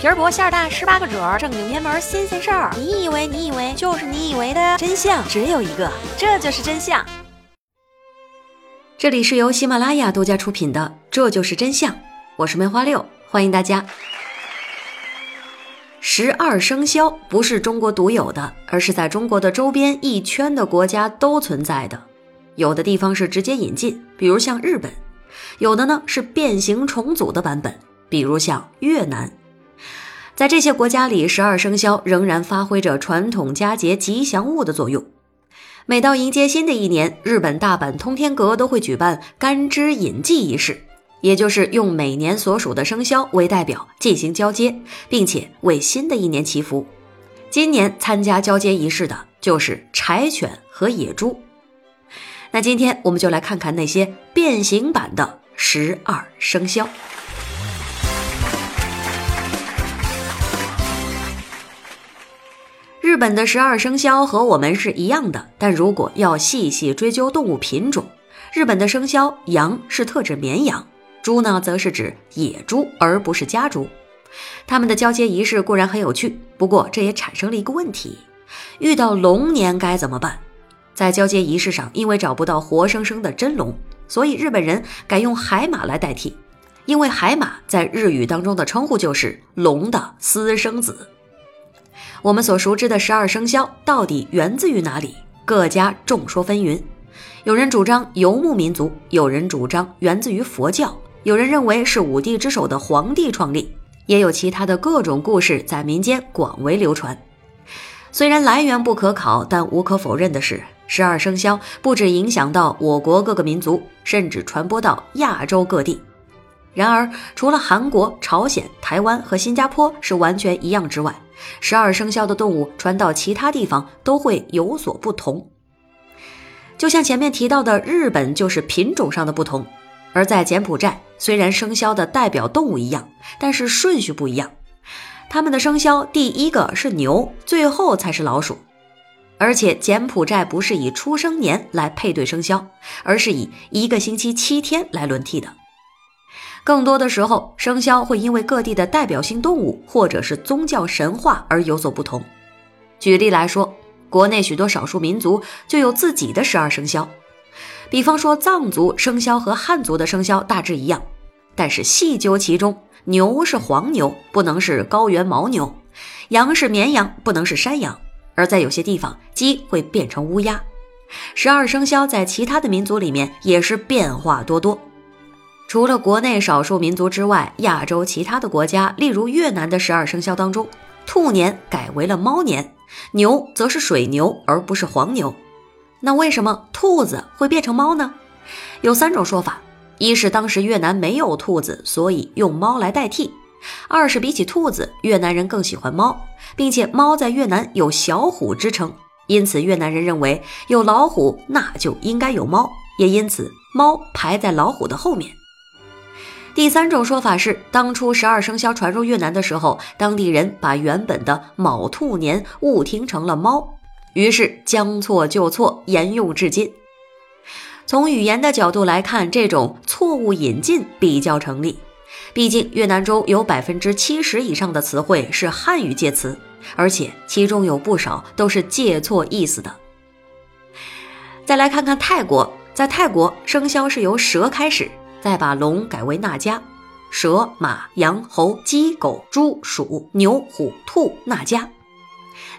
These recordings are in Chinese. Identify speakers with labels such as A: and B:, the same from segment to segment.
A: 皮儿薄馅儿大，十八个褶儿，正经偏门新鲜事儿。你以为你以为就是你以为的真相只有一个，这就是真相。
B: 这里是由喜马拉雅独家出品的《这就是真相》，我是梅花六，欢迎大家。十二生肖不是中国独有的，而是在中国的周边一圈的国家都存在的。有的地方是直接引进，比如像日本；有的呢是变形重组的版本，比如像越南。在这些国家里，十二生肖仍然发挥着传统佳节吉祥物的作用。每到迎接新的一年，日本大阪通天阁都会举办干支引祭仪式，也就是用每年所属的生肖为代表进行交接，并且为新的一年祈福。今年参加交接仪式的就是柴犬和野猪。那今天我们就来看看那些变形版的十二生肖。本的十二生肖和我们是一样的，但如果要细细追究动物品种，日本的生肖羊是特指绵羊，猪呢则是指野猪，而不是家猪。他们的交接仪式固然很有趣，不过这也产生了一个问题：遇到龙年该怎么办？在交接仪式上，因为找不到活生生的真龙，所以日本人改用海马来代替，因为海马在日语当中的称呼就是龙的私生子。我们所熟知的十二生肖到底源自于哪里？各家众说纷纭。有人主张游牧民族，有人主张源自于佛教，有人认为是五帝之首的黄帝创立，也有其他的各种故事在民间广为流传。虽然来源不可考，但无可否认的是，十二生肖不止影响到我国各个民族，甚至传播到亚洲各地。然而，除了韩国、朝鲜、台湾和新加坡是完全一样之外，十二生肖的动物传到其他地方都会有所不同。就像前面提到的，日本就是品种上的不同；而在柬埔寨，虽然生肖的代表动物一样，但是顺序不一样。他们的生肖第一个是牛，最后才是老鼠。而且柬埔寨不是以出生年来配对生肖，而是以一个星期七天来轮替的。更多的时候，生肖会因为各地的代表性动物或者是宗教神话而有所不同。举例来说，国内许多少数民族就有自己的十二生肖，比方说藏族生肖和汉族的生肖大致一样，但是细究其中，牛是黄牛，不能是高原牦牛；羊是绵羊，不能是山羊；而在有些地方，鸡会变成乌鸦。十二生肖在其他的民族里面也是变化多多。除了国内少数民族之外，亚洲其他的国家，例如越南的十二生肖当中，兔年改为了猫年，牛则是水牛而不是黄牛。那为什么兔子会变成猫呢？有三种说法：一是当时越南没有兔子，所以用猫来代替；二是比起兔子，越南人更喜欢猫，并且猫在越南有小虎之称，因此越南人认为有老虎那就应该有猫，也因此猫排在老虎的后面。第三种说法是，当初十二生肖传入越南的时候，当地人把原本的卯兔年误听成了猫，于是将错就错，沿用至今。从语言的角度来看，这种错误引进比较成立。毕竟越南中有百分之七十以上的词汇是汉语介词，而且其中有不少都是借错意思的。再来看看泰国，在泰国生肖是由蛇开始。再把龙改为纳迦，蛇、马、羊、猴、鸡、狗、猪、鼠、牛、虎、兔，纳迦。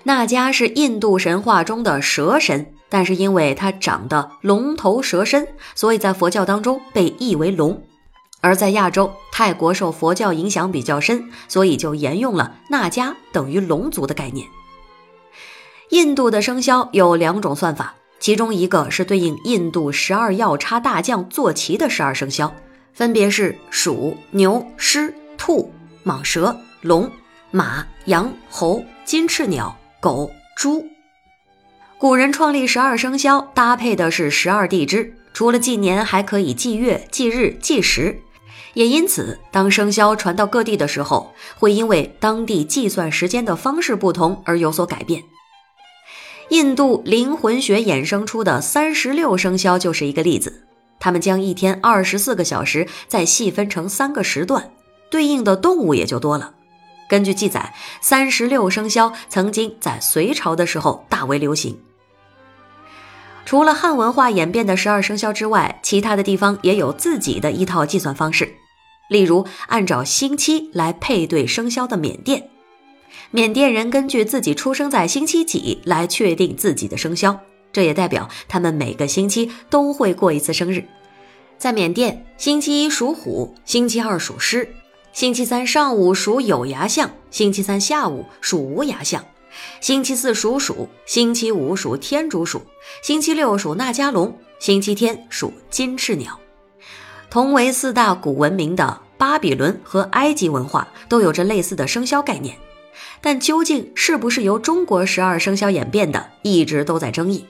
B: 纳迦是印度神话中的蛇神，但是因为它长得龙头蛇身，所以在佛教当中被译为龙。而在亚洲，泰国受佛教影响比较深，所以就沿用了纳迦等于龙族的概念。印度的生肖有两种算法。其中一个是对应印度十二要叉大将坐骑的十二生肖，分别是鼠、牛、狮、兔、蟒蛇、龙、马、羊、猴、金翅鸟、狗、猪。古人创立十二生肖，搭配的是十二地支，除了纪年，还可以纪月、纪日、纪时。也因此，当生肖传到各地的时候，会因为当地计算时间的方式不同而有所改变。印度灵魂学衍生出的三十六生肖就是一个例子。他们将一天二十四个小时再细分成三个时段，对应的动物也就多了。根据记载，三十六生肖曾经在隋朝的时候大为流行。除了汉文化演变的十二生肖之外，其他的地方也有自己的一套计算方式。例如，按照星期来配对生肖的缅甸，缅甸人根据自己出生在星期几来确定自己的生肖，这也代表他们每个星期都会过一次生日。在缅甸，星期一属虎，星期二属狮。星期三上午属有牙象，星期三下午属无牙象，星期四属鼠，星期五属天竺鼠，星期六属纳加龙，星期天属金翅鸟。同为四大古文明的巴比伦和埃及文化都有着类似的生肖概念，但究竟是不是由中国十二生肖演变的，一直都在争议。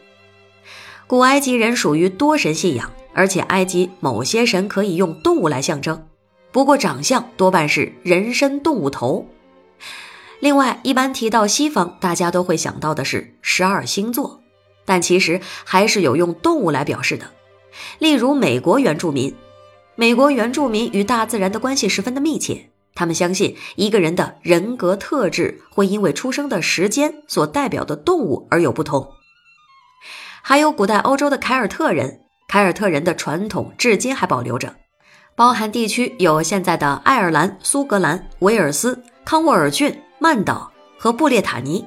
B: 古埃及人属于多神信仰，而且埃及某些神可以用动物来象征。不过长相多半是人身动物头。另外，一般提到西方，大家都会想到的是十二星座，但其实还是有用动物来表示的。例如，美国原住民，美国原住民与大自然的关系十分的密切，他们相信一个人的人格特质会因为出生的时间所代表的动物而有不同。还有古代欧洲的凯尔特人，凯尔特人的传统至今还保留着。包含地区有现在的爱尔兰、苏格兰、威尔斯、康沃尔郡、曼岛和布列塔尼。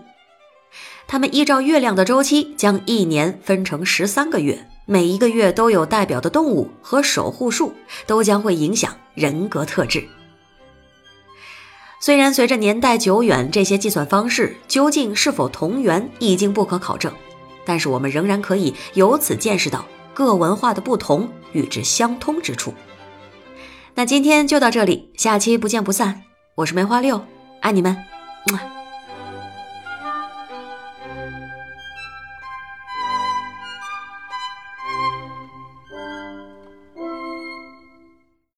B: 他们依照月亮的周期，将一年分成十三个月，每一个月都有代表的动物和守护树，都将会影响人格特质。虽然随着年代久远，这些计算方式究竟是否同源已经不可考证，但是我们仍然可以由此见识到各文化的不同与之相通之处。那今天就到这里，下期不见不散。我是梅花六，爱你们，么。